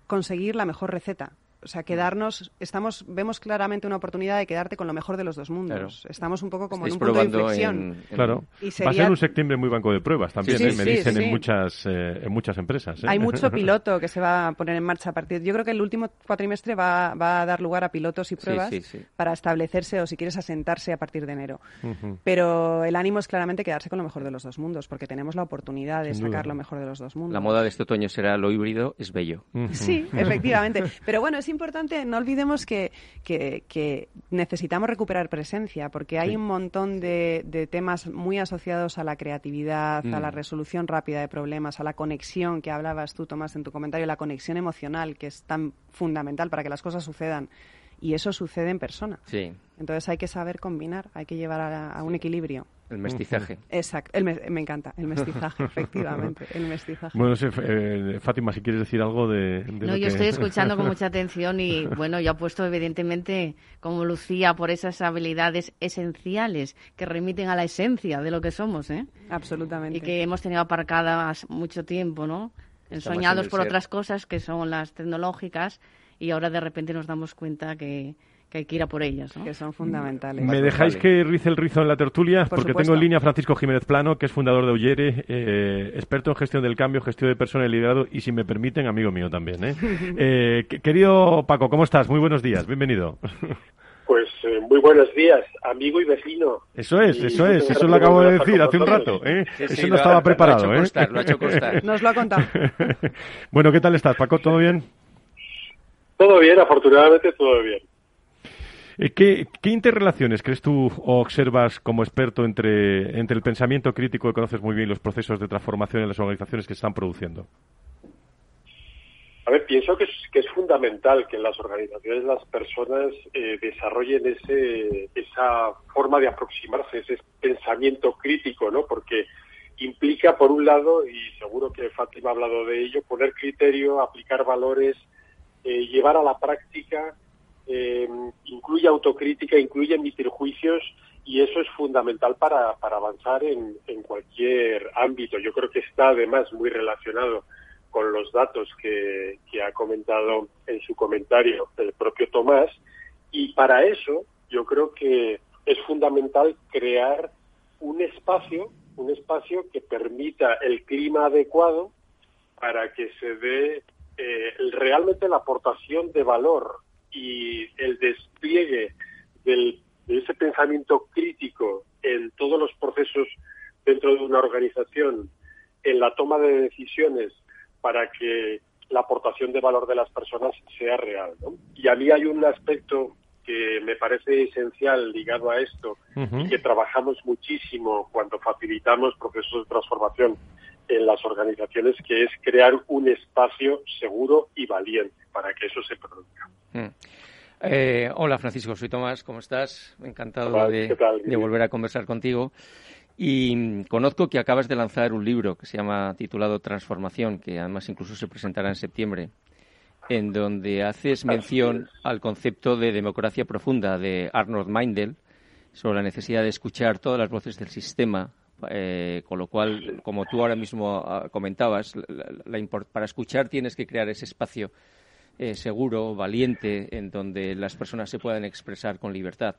conseguir la mejor receta o sea, quedarnos, estamos, vemos claramente una oportunidad de quedarte con lo mejor de los dos mundos. Estamos un poco como en un punto de inflexión. Claro. Va a ser un septiembre muy banco de pruebas también, ¿eh? me dicen en muchas eh, en muchas empresas. ¿eh? Hay mucho piloto que se va a poner en marcha a partir. Yo creo que el último cuatrimestre va, va a dar lugar a pilotos y pruebas para establecerse o si quieres asentarse a partir de enero. Pero el ánimo es claramente quedarse con lo mejor de los dos mundos, porque tenemos la oportunidad de sacar lo mejor de los dos mundos. La moda de este otoño será lo híbrido, es bello. Sí, efectivamente. Pero bueno, es importante, no olvidemos que, que, necesitamos recuperar presencia, porque hay un montón de, temas muy asociados a la creatividad, a la mm. resolución rápida de problemas, a la conexión que hablabas tú, Tomás, en tu comentario, la conexión emocional, que es tan fundamental para que las cosas sucedan. Y eso sucede en persona. Sí. Entonces hay que saber combinar, hay que llevar a un equilibrio. El mestizaje. Exacto, me, encanta, el mestizaje, efectivamente, el mestizaje. Bueno, eh, Fátima, si quieres decir algo de... no, yo estoy escuchando con mucha atención y, bueno, yo apuesto evidentemente, como Lucía, por esas habilidades esenciales que remiten a la esencia de lo que somos, ¿eh? Absolutamente. Y que hemos tenido aparcadas mucho tiempo, ¿no? Ensoñados por otras cosas que son las tecnológicas y ahora de repente nos damos cuenta que que hay que ir a por ellas, que son fundamentales. ¿Me dejáis que rice el rizo en la tertulia? Porque tengo en línea a Francisco Jiménez Plano, que es fundador de Uyere, eh, experto en gestión del cambio, gestión de personas y liderado, y si me permiten, amigo mío también. ¿eh? eh querido Paco, ¿cómo estás? Muy buenos días, bienvenido. Pues eh, muy buenos días, amigo y vecino. Eso es, eso es, eso lo acabo de decir hace un rato. ¿eh? eso no estaba preparado. Lo ha hecho lo ha hecho constar. Nos lo ha contado. bueno, ¿qué tal estás, Paco? ¿Todo bien? Todo bien, afortunadamente todo bien. Eh, ¿Qué, interrelaciones crees tú o observas como experto entre, entre el pensamiento crítico que conoces muy bien y los procesos de transformación en las organizaciones que se están produciendo? A ver, pienso que es, que es fundamental que en las organizaciones las personas eh, desarrollen ese, esa forma de aproximarse, ese pensamiento crítico, ¿no? Porque implica, por un lado, y seguro que Fátima ha hablado de ello, poner criterio, aplicar valores, eh, llevar a la práctica eh, incluye autocrítica, incluye emitir juicios y eso es fundamental para, para avanzar en, en, cualquier ámbito. Yo creo que está además muy relacionado con los datos que, que ha comentado en su comentario el propio Tomás y para eso yo creo que es fundamental crear un espacio, un espacio que permita el clima adecuado para que se dé eh, realmente la aportación de valor y el despliegue del, de ese pensamiento crítico en todos los procesos dentro de una organización, en la toma de decisiones para que la aportación de valor de las personas sea real. Y a mí hay un aspecto que me parece esencial ligado a esto y que trabajamos muchísimo cuando facilitamos procesos de transformación en las organizaciones, que es crear un espacio seguro y valiente para que eso se produzca. Mm. Eh, hola Francisco, soy Tomás, ¿cómo estás? Encantado de, volver a conversar contigo. Y mm, conozco que acabas de lanzar un libro que se llama titulado Transformación, que además incluso se presentará en septiembre, en donde haces mención al concepto de democracia profunda de Arnold Meindel sobre la necesidad de escuchar todas las voces del sistema, eh, con lo cual, como tú ahora mismo ah, comentabas, para escuchar tienes que crear ese espacio eh, seguro, valiente, en donde las personas se puedan expresar con libertad.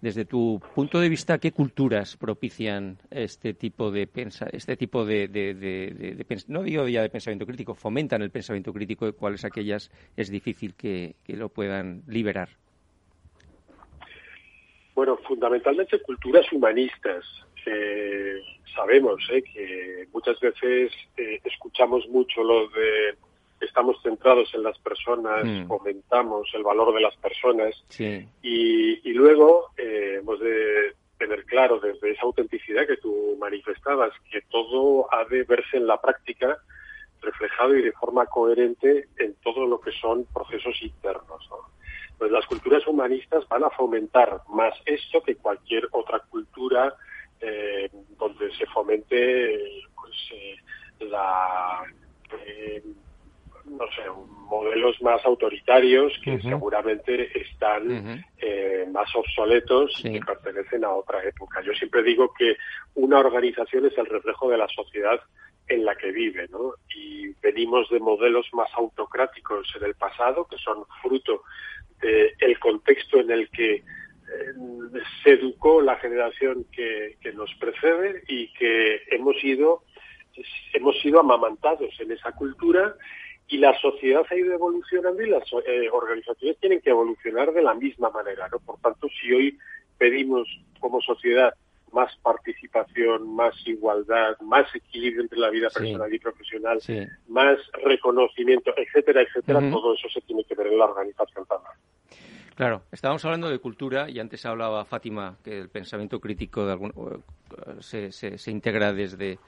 Desde tu punto de vista, ¿qué culturas propician este tipo de este tipo de, no digo ya de pensamiento crítico, fomentan el pensamiento crítico y cuáles aquellas es difícil que, lo puedan liberar? Bueno, fundamentalmente culturas humanistas. Eh, sabemos eh, que muchas veces escuchamos mucho lo de estamos centrados en las personas, mm. fomentamos el valor de las personas y, luego eh, hemos de tener claro desde esa autenticidad que tú manifestabas que todo ha de verse en la práctica reflejado y de forma coherente en todo lo que son procesos internos. Pues las culturas humanistas van a fomentar más esto que cualquier otra cultura eh, donde se fomente pues, eh, la no sé, modelos más autoritarios que seguramente están eh, más obsoletos y que pertenecen a otra época. Yo siempre digo que una organización es el reflejo de la sociedad en la que vive, ¿no? Y venimos de modelos más autocráticos en el pasado, que son fruto del contexto en el que eh, se educó la generación que, que, nos precede y que hemos ido hemos sido amamantados en esa cultura y la sociedad ha ido evolucionando y las eh, organizaciones tienen que evolucionar de la misma manera, ¿no? Por tanto, si hoy pedimos como sociedad más participación, más igualdad, más equilibrio entre la vida personal y profesional, más reconocimiento, etcétera, etcétera, todo eso se tiene que ver en la organización también. Claro, estábamos hablando de cultura y antes hablaba Fátima que el pensamiento crítico de algún, se, se, integra desde,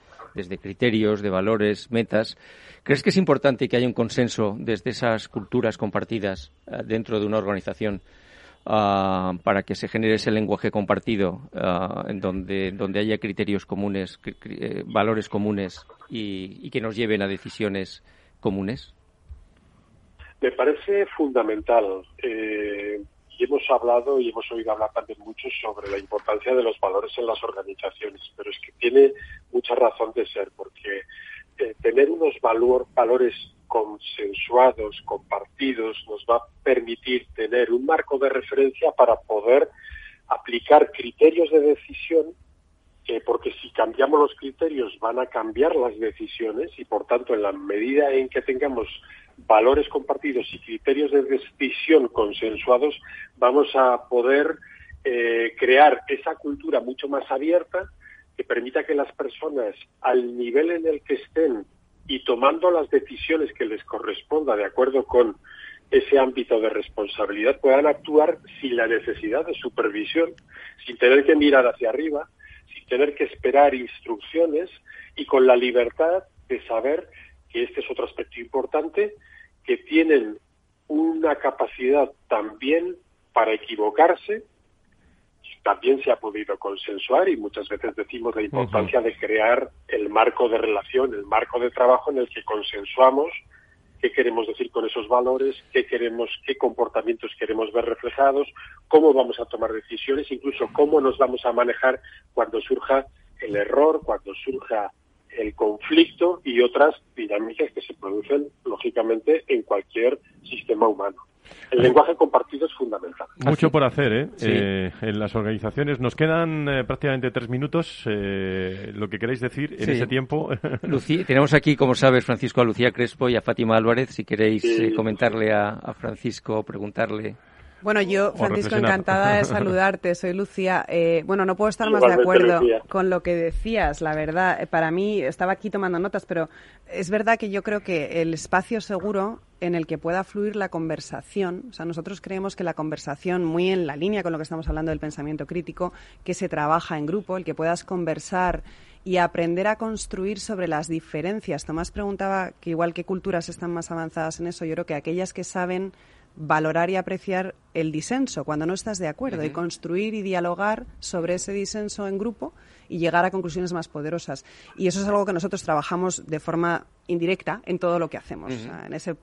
criterios, de valores, metas. ¿Crees que es importante que haya un consenso desde esas culturas compartidas eh, dentro de una organización ah, para que se genere ese lenguaje compartido ah, en donde, haya criterios comunes, eh, valores comunes y que nos lleven a decisiones comunes? Me parece fundamental. Eh, y hemos hablado y hemos oído hablar también mucho sobre la importancia de los valores en las organizaciones, pero es que tiene mucha razón de ser, porque eh, tener unos valores consensuados, compartidos, nos va a permitir tener un marco de referencia para poder aplicar criterios de decisión porque si cambiamos los criterios van a cambiar las decisiones y por tanto en la medida en que tengamos valores compartidos y criterios de decisión consensuados vamos a poder eh, crear esa cultura mucho más abierta que permita que las personas al nivel en el que estén y tomando las decisiones que les corresponda de acuerdo con ese ámbito de responsabilidad puedan actuar sin la necesidad de supervisión, sin tener que mirar hacia arriba, tener que esperar instrucciones y con la libertad de saber que este es otro aspecto importante, que tienen una capacidad también para equivocarse, también se ha podido consensuar y muchas veces decimos la importancia de crear el marco de relación, el marco de trabajo en el que consensuamos qué queremos decir con esos valores, qué queremos, qué comportamientos queremos ver reflejados, cómo vamos a tomar decisiones, incluso cómo nos vamos a manejar cuando surja el error, cuando surja el conflicto y otras dinámicas que se producen lógicamente en cualquier sistema humano. El lenguaje compartido es fundamental. Mucho por hacer ¿eh? eh en las organizaciones. Nos quedan eh, prácticamente tres minutos. Eh, lo que queréis decir en ese tiempo. Lucía, tenemos aquí, como sabes, Francisco, a Lucía Crespo y a Fátima Álvarez. Si queréis comentarle a, a Francisco, preguntarle. Bueno, yo, Francisco, encantada de saludarte. Soy Lucía. Eh, bueno, no puedo estar más de acuerdo con lo que decías, la verdad. Para mí, estaba aquí tomando notas, pero es verdad que yo creo que el espacio seguro en el que pueda fluir la conversación, o sea, nosotros creemos que la conversación, muy en la línea con lo que estamos hablando del pensamiento crítico, que se trabaja en grupo, el que puedas conversar y aprender a construir sobre las diferencias. Tomás preguntaba que igual que culturas están más avanzadas en eso, yo creo que aquellas que saben valorar y apreciar el disenso cuando no estás de acuerdo y construir y dialogar sobre ese disenso en grupo y llegar a conclusiones más poderosas. Y eso es algo que nosotros trabajamos de forma indirecta en todo lo que hacemos. en ese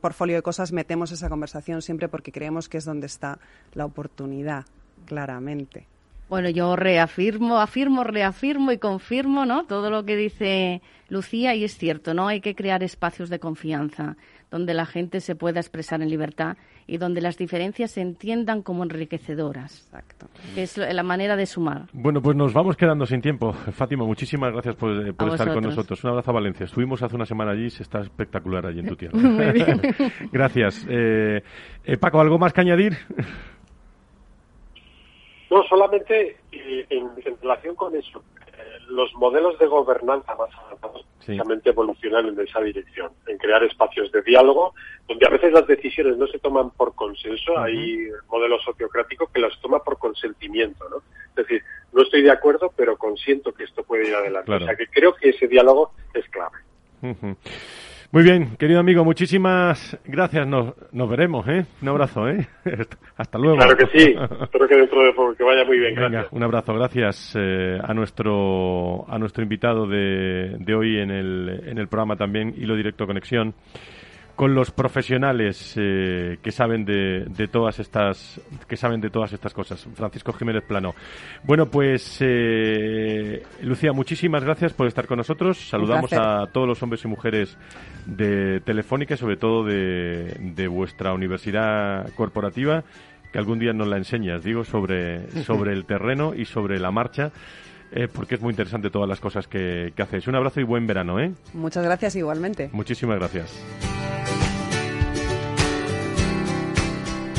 portfolio de cosas metemos esa conversación siempre porque creemos que es donde está la oportunidad, claramente. Bueno, yo reafirmo, afirmo, reafirmo y confirmo, ¿no? Todo lo que dice Lucía y es cierto, ¿no? Hay que crear espacios de confianza donde la gente se pueda expresar en libertad y donde las diferencias se entiendan como enriquecedoras. Exacto. Que es la manera de sumar. Bueno, pues nos vamos quedando sin tiempo. Fátima, muchísimas gracias por, eh, estar con nosotros. Un abrazo a Valencia. Estuvimos hace una semana allí, se está espectacular allí en tu tierra. gracias. Eh, eh, Paco, ¿algo más que añadir? No, solamente en, relación con eso, los modelos de gobernanza más avanzados precisamente evolucionan en esa dirección, en crear espacios de diálogo, donde a veces las decisiones no se toman por consenso, hay modelos sociocráticos que las toma por consentimiento, ¿no? Es decir, no estoy de acuerdo, pero consiento que esto puede ir adelante. O sea que creo que ese diálogo es clave. Muy bien, querido amigo, muchísimas gracias. Nos, nos veremos, ¿eh? Un abrazo, ¿eh? Hasta luego. Claro que sí. Espero que dentro de poco que vaya muy bien. Venga, un abrazo. Gracias eh, a nuestro a nuestro invitado de, de hoy en el, en el programa también Hilo Directo Conexión. Con los profesionales eh, que saben de, de, todas estas que saben de todas estas cosas. Francisco Jiménez Plano. Bueno, pues eh, Lucía, muchísimas gracias por estar con nosotros. Saludamos a todos los hombres y mujeres de Telefónica y sobre todo de, de vuestra universidad corporativa que algún día nos la enseñas, digo, sobre, sobre el terreno y sobre la marcha. Eh, porque es muy interesante todas las cosas que, que hacéis. Un abrazo y buen verano, ¿eh? Muchas gracias igualmente. Muchísimas gracias.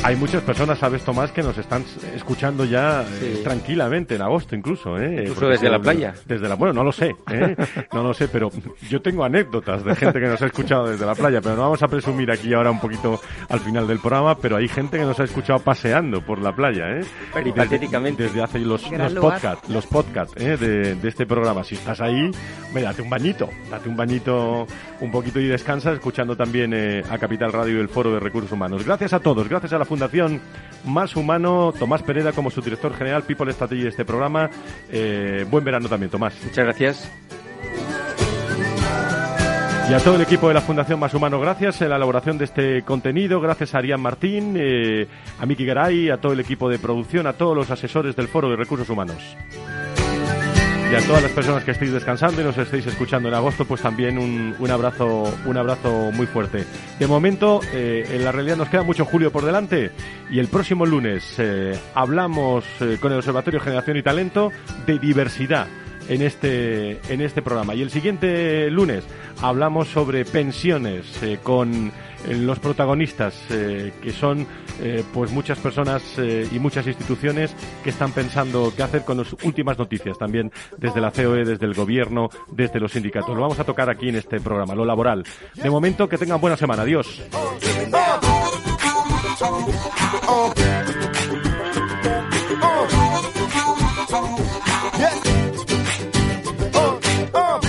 Hay muchas personas, sabes Tomás, que nos están escuchando ya eh, tranquilamente en agosto incluso. ¿eh? Incluso desde la playa. Desde la, bueno, no lo sé, ¿eh? no lo sé, pero yo tengo anécdotas de gente que nos ha escuchado desde la playa, pero no vamos a presumir aquí ahora un poquito al final del programa, pero hay gente que nos ha escuchado paseando por la playa. ¿eh? Desde, desde hace los, los podcasts, los podcasts ¿eh? de, de, este programa. Si estás ahí, me date un bañito, date un bañito un poquito y descansa escuchando también eh, a Capital Radio y el Foro de Recursos Humanos. Gracias a todos, gracias a la Fundación Más Humano, Tomás Pereda como su director general, People Strategy de este programa. Eh, buen verano también, Tomás. Muchas gracias. Y a todo el equipo de la Fundación Más Humano, gracias en la elaboración de este contenido, gracias a Arián Martín, eh, a Miki Garay, a todo el equipo de producción, a todos los asesores del Foro de Recursos Humanos. Y a todas las personas que estéis descansando y nos estéis escuchando en agosto, pues también un, un abrazo, un abrazo muy fuerte. De momento, eh, en la realidad nos queda mucho julio por delante y el próximo lunes eh, hablamos eh, con el Observatorio Generación y Talento de diversidad en este, en este programa. Y el siguiente lunes hablamos sobre pensiones con los protagonistas, eh, que son pues muchas personas y muchas instituciones que están pensando qué hacer con las últimas noticias, también desde la COE, desde el gobierno, desde los sindicatos. Lo vamos a tocar aquí en este programa, lo laboral. De momento, que tengan buena semana. Adiós.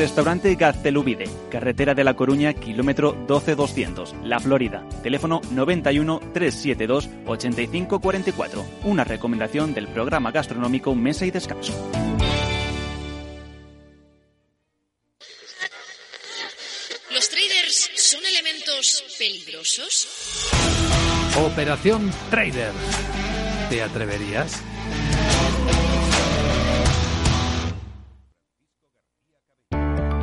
Restaurante Gaztelubide, carretera de La Coruña, kilómetro 12200, La Florida. Teléfono 91 372 8544. Una recomendación del programa gastronómico Mesa y Descanso. ¿Los traders son elementos peligrosos? Operación Trader. ¿Te atreverías?